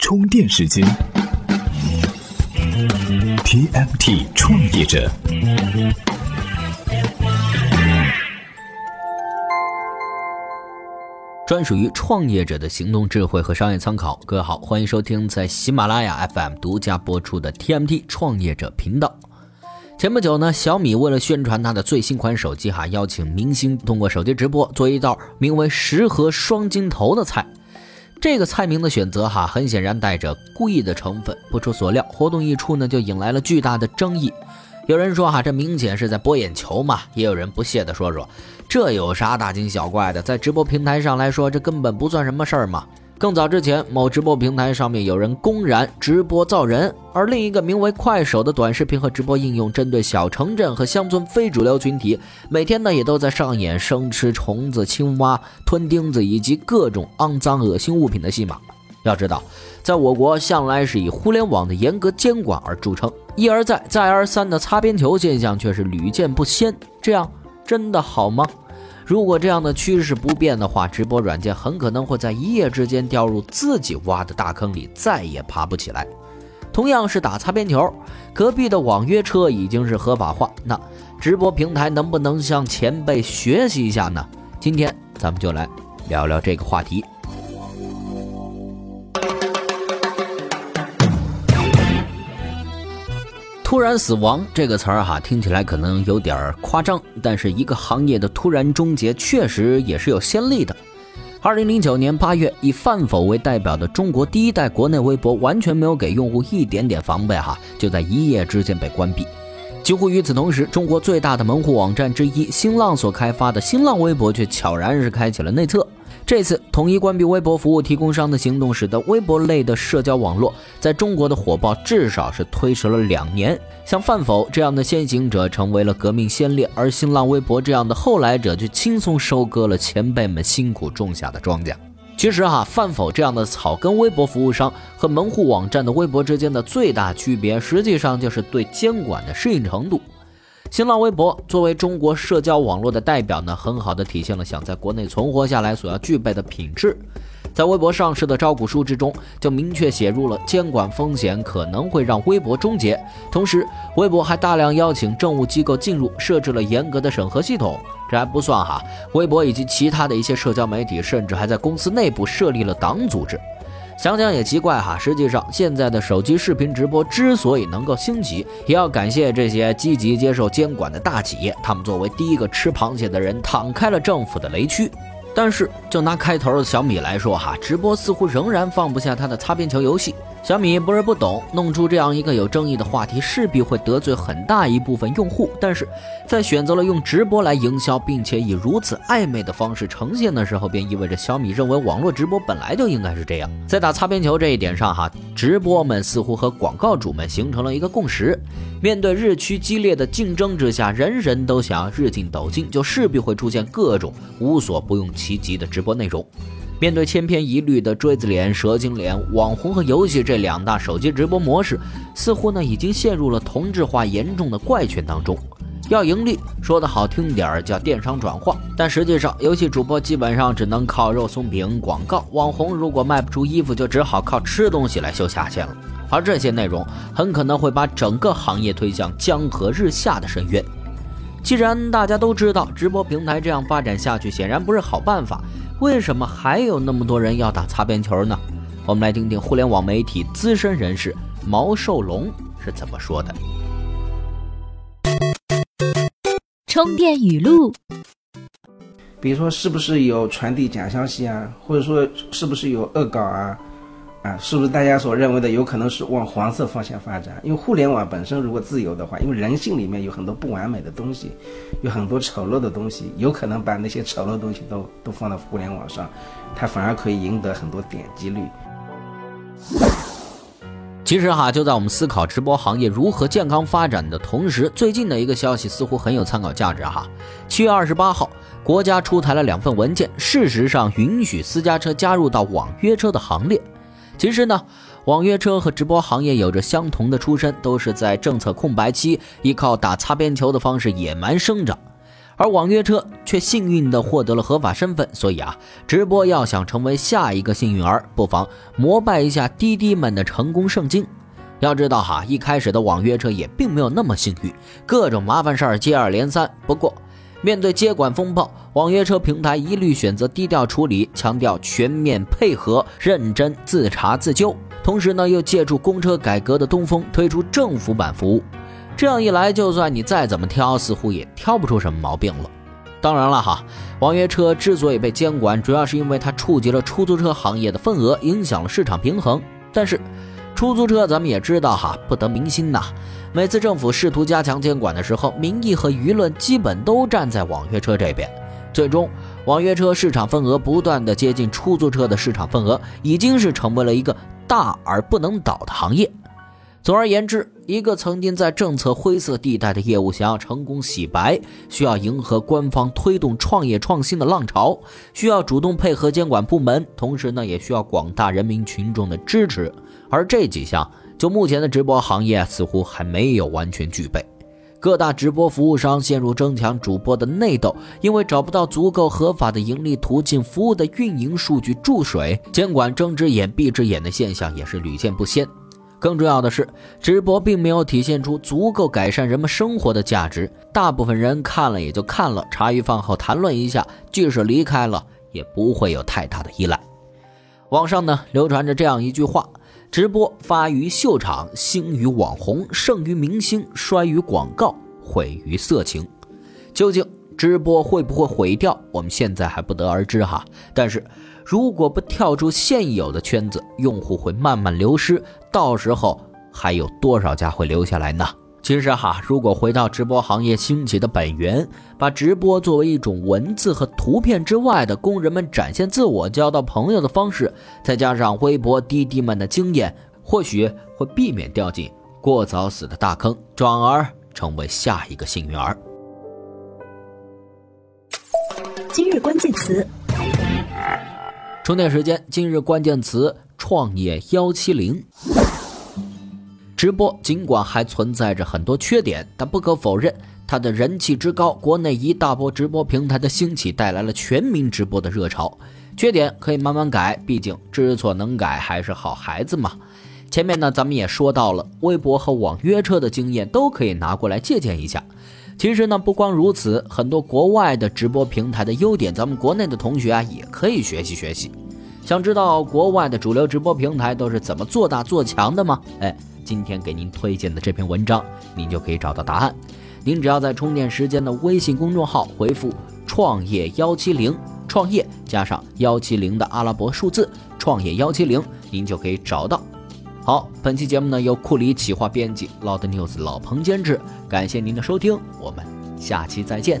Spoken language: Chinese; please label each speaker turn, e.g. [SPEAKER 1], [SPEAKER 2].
[SPEAKER 1] 充电时间，TMT 创业者，
[SPEAKER 2] 专属于创业者的行动智慧和商业参考。各位好，欢迎收听在喜马拉雅 FM 独家播出的 TMT 创业者频道。前不久呢，小米为了宣传它的最新款手机，哈，邀请明星通过手机直播做一道名为“十盒双金头”的菜。这个菜名的选择哈，很显然带着故意的成分。不出所料，活动一出呢，就引来了巨大的争议。有人说哈，这明显是在博眼球嘛；也有人不屑地说说，这有啥大惊小怪的？在直播平台上来说，这根本不算什么事儿嘛。更早之前，某直播平台上面有人公然直播造人，而另一个名为快手的短视频和直播应用，针对小城镇和乡村非主流群体，每天呢也都在上演生吃虫子、青蛙、吞钉子以及各种肮脏恶心物品的戏码。要知道，在我国向来是以互联网的严格监管而著称，一而再、再而三的擦边球现象却是屡见不鲜。这样真的好吗？如果这样的趋势不变的话，直播软件很可能会在一夜之间掉入自己挖的大坑里，再也爬不起来。同样是打擦边球，隔壁的网约车已经是合法化，那直播平台能不能向前辈学习一下呢？今天咱们就来聊聊这个话题。突然死亡这个词儿哈，听起来可能有点夸张，但是一个行业的突然终结确实也是有先例的。二零零九年八月，以饭否为代表的中国第一代国内微博完全没有给用户一点点防备哈，就在一夜之间被关闭。几乎与此同时，中国最大的门户网站之一新浪所开发的新浪微博却悄然是开启了内测。这次统一关闭微博服务提供商的行动，使得微博类的社交网络在中国的火爆至少是推迟了两年。像饭否这样的先行者成为了革命先烈，而新浪微博这样的后来者却轻松收割了前辈们辛苦种下的庄稼。其实哈，饭否这样的草根微博服务商和门户网站的微博之间的最大区别，实际上就是对监管的适应程度。新浪微博作为中国社交网络的代表呢，很好的体现了想在国内存活下来所要具备的品质。在微博上市的招股书之中，就明确写入了监管风险可能会让微博终结。同时，微博还大量邀请政务机构进入，设置了严格的审核系统。这还不算哈，微博以及其他的一些社交媒体，甚至还在公司内部设立了党组织。想想也奇怪哈，实际上现在的手机视频直播之所以能够兴起，也要感谢这些积极接受监管的大企业，他们作为第一个吃螃蟹的人，躺开了政府的雷区。但是就拿开头的小米来说哈，直播似乎仍然放不下他的擦边球游戏。小米不是不懂，弄出这样一个有争议的话题，势必会得罪很大一部分用户。但是在选择了用直播来营销，并且以如此暧昧的方式呈现的时候，便意味着小米认为网络直播本来就应该是这样。在打擦边球这一点上，哈，直播们似乎和广告主们形成了一个共识：面对日趋激烈的竞争之下，人人都想要日进斗金，就势必会出现各种无所不用其极的直播内容。面对千篇一律的锥子脸、蛇精脸、网红和游戏这两大手机直播模式，似乎呢已经陷入了同质化严重的怪圈当中。要盈利，说的好听点儿叫电商转化，但实际上，游戏主播基本上只能靠肉松饼广告；网红如果卖不出衣服，就只好靠吃东西来秀下限了。而这些内容很可能会把整个行业推向江河日下的深渊。既然大家都知道直播平台这样发展下去显然不是好办法。为什么还有那么多人要打擦边球呢？我们来听听互联网媒体资深人士毛寿龙是怎么说的。
[SPEAKER 3] 充电语录，
[SPEAKER 4] 比如说是不是有传递假消息啊，或者说是不是有恶搞啊？啊，是不是大家所认为的有可能是往黄色方向发展？因为互联网本身如果自由的话，因为人性里面有很多不完美的东西，有很多丑陋的东西，有可能把那些丑陋的东西都都放到互联网上，它反而可以赢得很多点击率。
[SPEAKER 2] 其实哈，就在我们思考直播行业如何健康发展的同时，最近的一个消息似乎很有参考价值哈。七月二十八号，国家出台了两份文件，事实上允许私家车加入到网约车的行列。其实呢，网约车和直播行业有着相同的出身，都是在政策空白期依靠打擦边球的方式野蛮生长。而网约车却幸运地获得了合法身份，所以啊，直播要想成为下一个幸运儿，不妨膜拜一下滴滴们的成功圣经。要知道哈，一开始的网约车也并没有那么幸运，各种麻烦事儿接二连三。不过，面对接管风暴，网约车平台一律选择低调处理，强调全面配合、认真自查自纠。同时呢，又借助公车改革的东风，推出政府版服务。这样一来，就算你再怎么挑，似乎也挑不出什么毛病了。当然了哈，网约车之所以被监管，主要是因为它触及了出租车行业的份额，影响了市场平衡。但是，出租车咱们也知道哈，不得民心呐。每次政府试图加强监管的时候，民意和舆论基本都站在网约车这边。最终，网约车市场份额不断的接近出租车的市场份额，已经是成为了一个大而不能倒的行业。总而言之，一个曾经在政策灰色地带的业务，想要成功洗白，需要迎合官方推动创业创新的浪潮，需要主动配合监管部门，同时呢，也需要广大人民群众的支持。而这几项，就目前的直播行业，似乎还没有完全具备。各大直播服务商陷入争抢主播的内斗，因为找不到足够合法的盈利途径，服务的运营数据注水，监管睁只眼闭只眼的现象也是屡见不鲜。更重要的是，直播并没有体现出足够改善人们生活的价值。大部分人看了也就看了，茶余饭后谈论一下，即使离开了，也不会有太大的依赖。网上呢流传着这样一句话：直播发于秀场，兴于网红，胜于明星，衰于广告，毁于色情。究竟直播会不会毁掉？我们现在还不得而知哈。但是。如果不跳出现有的圈子，用户会慢慢流失，到时候还有多少家会留下来呢？其实哈，如果回到直播行业兴起的本源，把直播作为一种文字和图片之外的工人们展现自我、交到朋友的方式，再加上微博、滴滴们的经验，或许会避免掉进过早死的大坑，转而成为下一个幸运儿。
[SPEAKER 3] 今日关键词。
[SPEAKER 2] 充电时间，今日关键词：创业幺七零。直播尽管还存在着很多缺点，但不可否认，它的人气之高，国内一大波直播平台的兴起，带来了全民直播的热潮。缺点可以慢慢改，毕竟知错能改还是好孩子嘛。前面呢，咱们也说到了，微博和网约车的经验都可以拿过来借鉴一下。其实呢，不光如此，很多国外的直播平台的优点，咱们国内的同学啊也可以学习学习。想知道国外的主流直播平台都是怎么做大做强的吗？哎，今天给您推荐的这篇文章，您就可以找到答案。您只要在充电时间的微信公众号回复“创业幺七零”，创业加上幺七零的阿拉伯数字，创业幺七零，您就可以找到。好，本期节目呢由库里企划编辑，Loud News 老彭监制，感谢您的收听，我们下期再见。